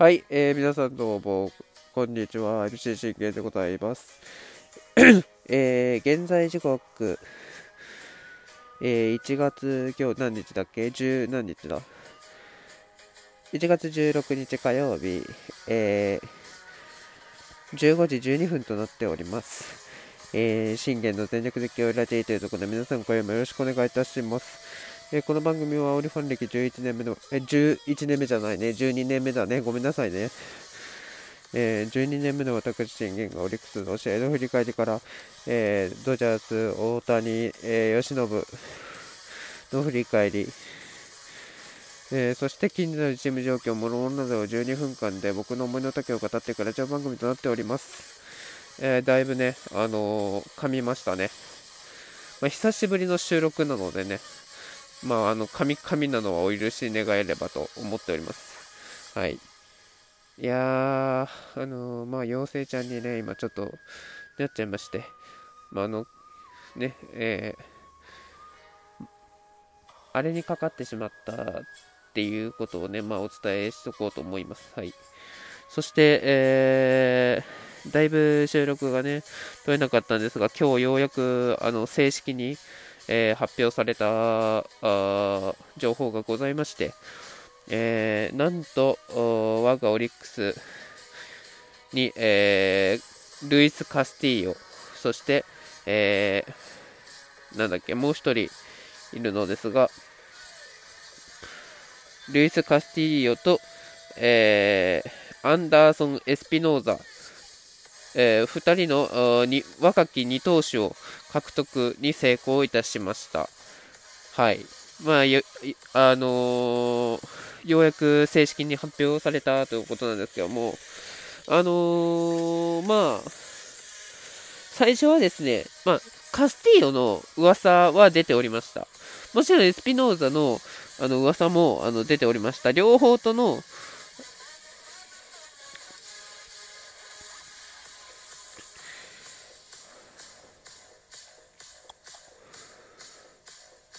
はい、えー、皆さんどうも、こんにちは、MC 信玄でございます。えー、現在時刻、えー、1月、今日何日だっけ ?10 何日だ ?1 月16日火曜日、えー、15時12分となっております。えー、信玄の全力絶叫ラジーというところで皆さん今夜もよろしくお願いいたします。えこの番組はオリファン歴11年目の、え、11年目じゃないね、12年目だね、ごめんなさいね。えー12年目の私、信玄がオリックスの試合の振り返りから、えードジャース、大谷、えー由伸の振り返り、えーそして気になるチーム状況、もろもろなどを12分間で僕の思いの丈を語っていくラジオ番組となっております。えだいぶね、あの噛みましたね。まあ、久しぶりの収録なのでね、まあ、あの、噛み噛みなのはお許し願えればと思っております。はい。いやー、あのーまあ、妖精ちゃんにね、今ちょっと、なっちゃいまして、まあ、あの、ね、えーあれにかかってしまったっていうことをね、まあ、お伝えしとこうと思います。はい。そして、えー、だいぶ収録がね、取れなかったんですが、今日ようやく、あの、正式に、えー発表されたあ情報がございまして、えーなんと、お我がオリックスに、えールイス・カスティーヨ、そして、えーなんだっけ、もう一人いるのですが、ルイス・カスティーヨと、えーアンダーソン・エスピノーザ、え2人のに若き二投手を獲得に成功いたしました。はい。まあ、よいあのーようやく正式に発表されたということなんですけども、あのーまあ、最初はですね、まあ、カスティーヨの噂は出ておりました。もちろんエスピノーザのあの噂もあの出ておりました。両方との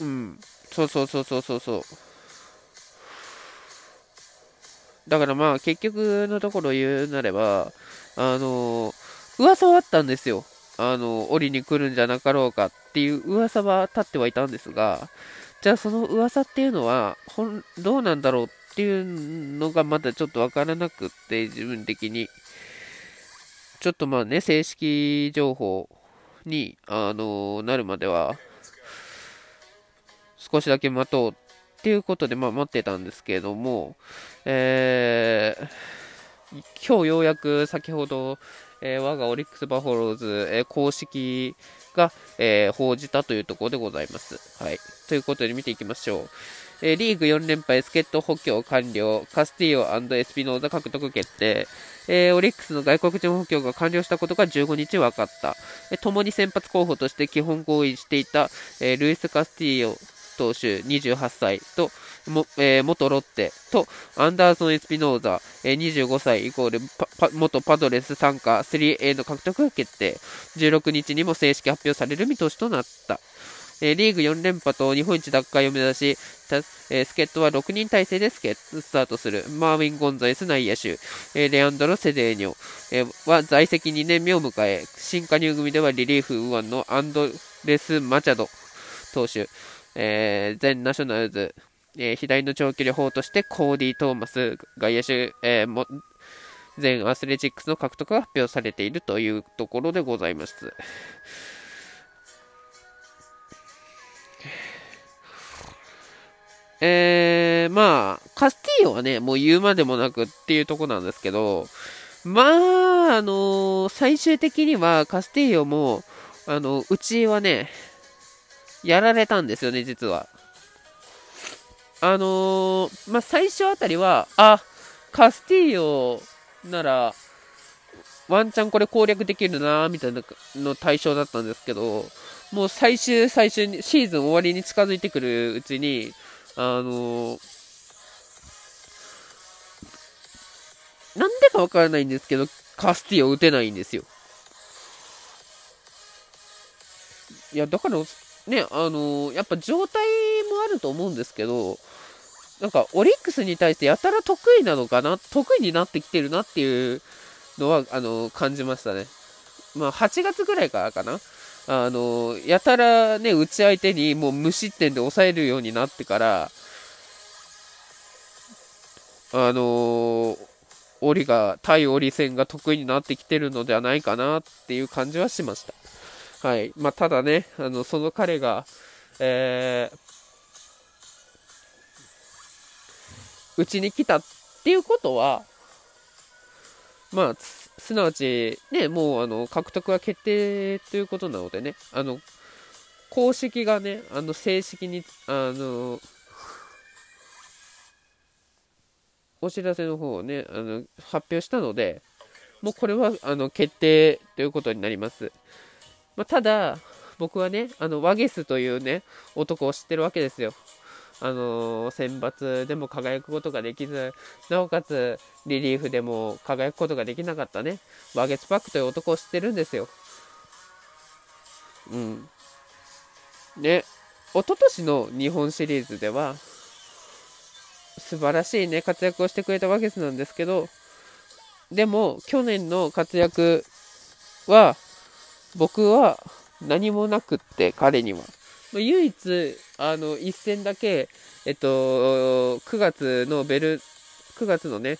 うん、そうそうそうそうそうそう。だからまあ結局のところ言うなれば、あの噂はあったんですよ。あの、降りに来るんじゃなかろうかっていう噂は立ってはいたんですが、じゃあその噂っていうのは、ほんどうなんだろうっていうのがまだちょっとわからなくって、自分的に。ちょっとまあね、正式情報に、あのなるまでは、少しだけ待とうっていうことで、まあ、待ってたんですけれども、えー今日ようやく先ほど、えー我がオリックス・バファローズ、えー公式が、えー報じたというところでございます。はい。ということで見ていきましょう。えーリーグ4連敗、助っ人補強完了、カスティーヨエスピノーザ獲得決定、えーオリックスの外国人補強が完了したことが15日分かった。えー共に先発候補として基本合意していた、えールイス・カスティーヨ投手28歳と、もえー元ロッテとアンダーソン・エスピノーザ、えー25歳イコールパパ元パドレス参加 3A の獲得が決定。16日にも正式発表される見通しとなった、えーリーグ4連覇と日本一奪回を目指し、えー助っ人は6人体制でスケスタートする。マーウィン・ゴンザレス内野手、えーレアンドロ・セデーニョ、えーは在籍2年目を迎え新加入組ではリリーフ右腕のアンドレス・マチャド投手、えー全ナショナルズ、えー左の長距離砲としてコーディ・トーマス外野手、えーも全アスレチックスの獲得が発表されているというところでございます。えー、まあ、カスティーヨはね、もう言うまでもなくっていうとこなんですけど、まあ、あの最終的にはカスティーヨも、あの、うちはね、やられたんですよね、実は。あのーまあ、最初あたりは、あ、カスティーヨなら、ワンチャンこれ攻略できるな、みたいなの対象だったんですけど、もう最終、最終に、シーズン終わりに近づいてくるうちに、あのーなんでかわからないんですけど、カスティーヨ打てないんですよ。いや、だから、ね、あのーやっぱ状態もあると思うんですけど、なんかオリックスに対してやたら得意なのかな、得意になってきてるなっていうのはあの感じましたね。まあ、8月ぐらいからかな。あのやたらね、打ち相手にもう無失点で抑えるようになってから、あのオリが、対オリ戦が得意になってきてるのではないかなっていう感じはしました。はい。まあ、ただね、あの、その彼が、えー、うちに来たっていうことは、まあ、すなわち、ね、もう、あの、獲得は決定ということなのでね、あの、公式がね、あの、正式に、あの、お知らせの方をね、あの、発表したので、もうこれは、あの、決定ということになります。まあ、ただ、僕はね、あの、ワゲスというね、男を知ってるわけですよ。あの選抜でも輝くことができず、なおかつリリーフでも輝くことができなかったね、ワゲスパックという男を知ってるんですよ。うん。ね、一昨年の日本シリーズでは、素晴らしいね、活躍をしてくれたわけなんですけど、でも、去年の活躍は、僕は何もなくって、彼には。唯一、あの、一戦だけ、えっと、9月のベル、9月のね、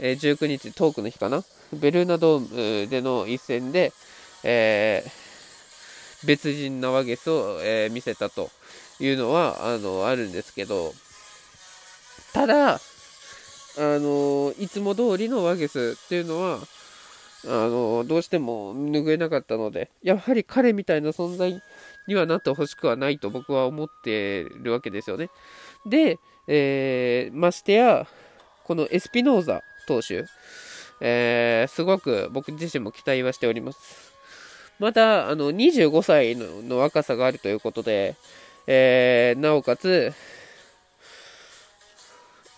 えー、19日、トークの日かな？ベルーナドームでの一戦で、えー、別人なワゲスを、えー、見せたというのは、あの、あるんですけど、ただ、あの、いつも通りのワゲスっていうのは、あの、どうしても拭えなかったので、やはり彼みたいな存在にはなってほしくはないと僕は思っているわけですよね。で、えー、ましてや、このエスピノーザ投手、えー、すごく僕自身も期待はしております。また、あの、25歳の若さがあるということで、えー、なおかつ、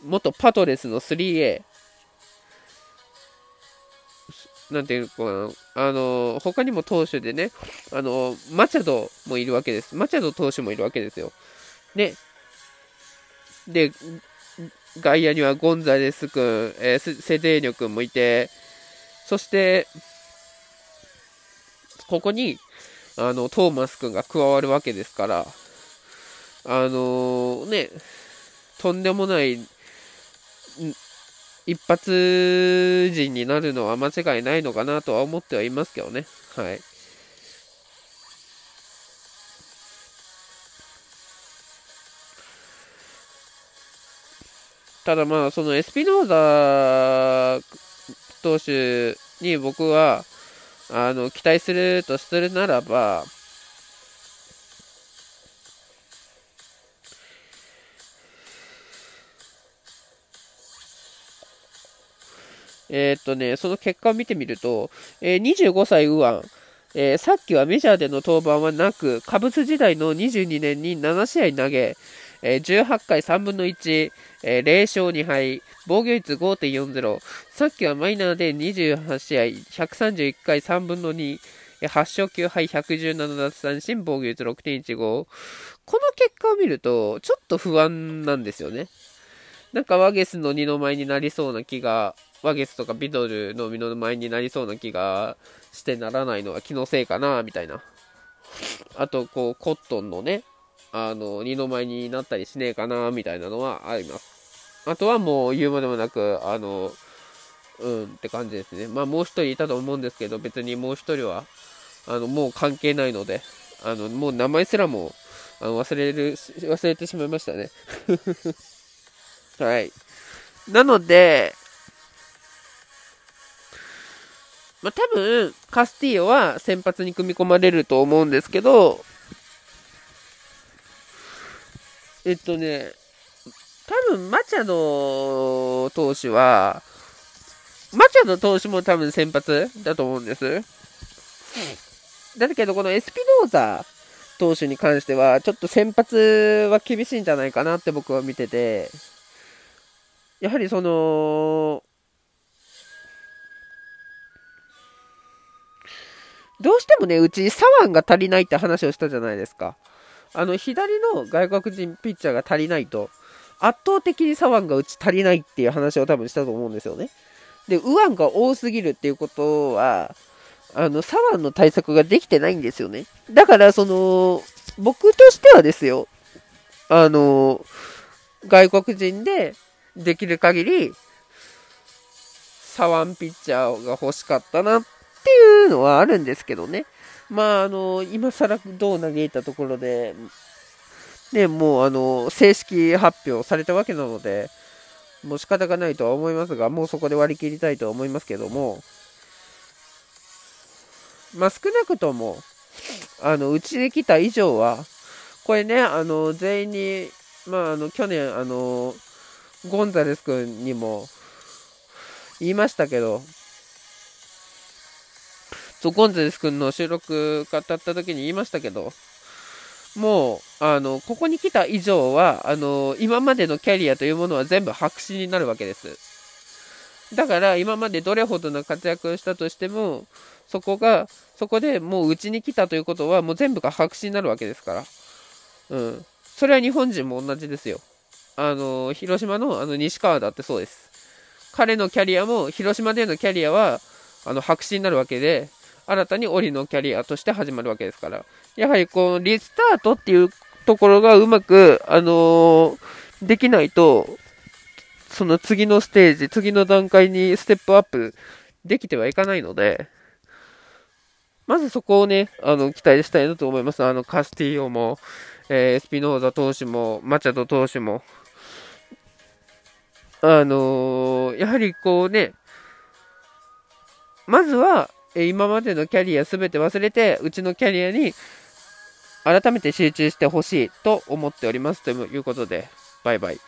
元パトレスの 3A、なんていうかな、あの、他にも投手でね、あの、マチャドもいるわけです。マチャド投手もいるわけですよ。で、で、外野にはゴンザレス君、えー、セデーニョ君もいて、そして、ここに、あの、トーマス君が加わるわけですから、あのー、ね、とんでもない一発人になるのは間違いないのかなとは思ってはいますけどね。はい。ただまあ、そのエスピノーザ投手に僕は、あの、期待するとするならば、えー、っとね、その結果を見てみると、えー、25歳右腕、えー、さっきはメジャーでの登板はなく、カブス時代の22年に7試合投げ、えー、18回3分の1、えー、0勝2敗、防御率5.40、さっきはマイナーで28試合、131回3分の2、8勝9敗、117奪三振、防御率6.15。この結果を見ると、ちょっと不安なんですよね。なんかワゲスの二の舞になりそうな気がワゲスとかビドルの身の前になりそうな気がしてならないのは気のせいかな、みたいな。あと、こう、コットンのね、あの、二の舞になったりしねえかな、みたいなのはあります。あとはもう言うまでもなく、あの、うんって感じですね。まあもう一人いたと思うんですけど、別にもう一人は、あの、もう関係ないので、あの、もう名前すらも、あの忘れる、忘れてしまいましたね。はい。なので、まあ、多分、カスティーヨは先発に組み込まれると思うんですけど、えっとね、多分、マチャド投手は、マチャド投手も多分先発だと思うんです。だけど、このエスピノーザ投手に関しては、ちょっと先発は厳しいんじゃないかなって僕は見てて、やはりその、どうしてもね、うち左腕が足りないって話をしたじゃないですか。あの、左の外国人ピッチャーが足りないと。圧倒的に左腕がうち足りないっていう話を多分したと思うんですよね。で、右腕が多すぎるっていうことは、あの、左腕の対策ができてないんですよね。だから、その、僕としてはですよ、あの、外国人でできる限り、左腕ピッチャーが欲しかったなっていうのはあるんですけどね。まあ、あの、今更どう嘆いたところで、ね、もう、あの、正式発表されたわけなので、もう仕方がないとは思いますが、もうそこで割り切りたいとは思いますけども、まあ、少なくとも、あの、うちに来た以上は、これね、あの、全員に、まあ、あの、去年、あの、ゴンザレス君にも言いましたけど、そう、ゴンザレス君の収録語った時に言いましたけど、もう、あの、ここに来た以上は、あの、今までのキャリアというものは全部白紙になるわけです。だから、今までどれほどの活躍をしたとしても、そこが、そこでもううちに来たということは、もう全部が白紙になるわけですから。うん。それは日本人も同じですよ。あの、広島のあの西川だってそうです。彼のキャリアも、広島でのキャリアは、あの、白紙になるわけで、新たに檻のキャリアとして始まるわけですから。やはりこのリスタートっていうところがうまく、あのー、できないと、その次のステージ、次の段階にステップアップできてはいかないので、まずそこをね、あの、期待したいなと思います。あの、カスティーヨも、えー、スピノーザ投手も、マチャド投手も、あのー、やはりこうね、まずは、え今までのキャリア全て忘れて、うちのキャリアに改めて集中してほしいと思っておりますということで、バイバイ。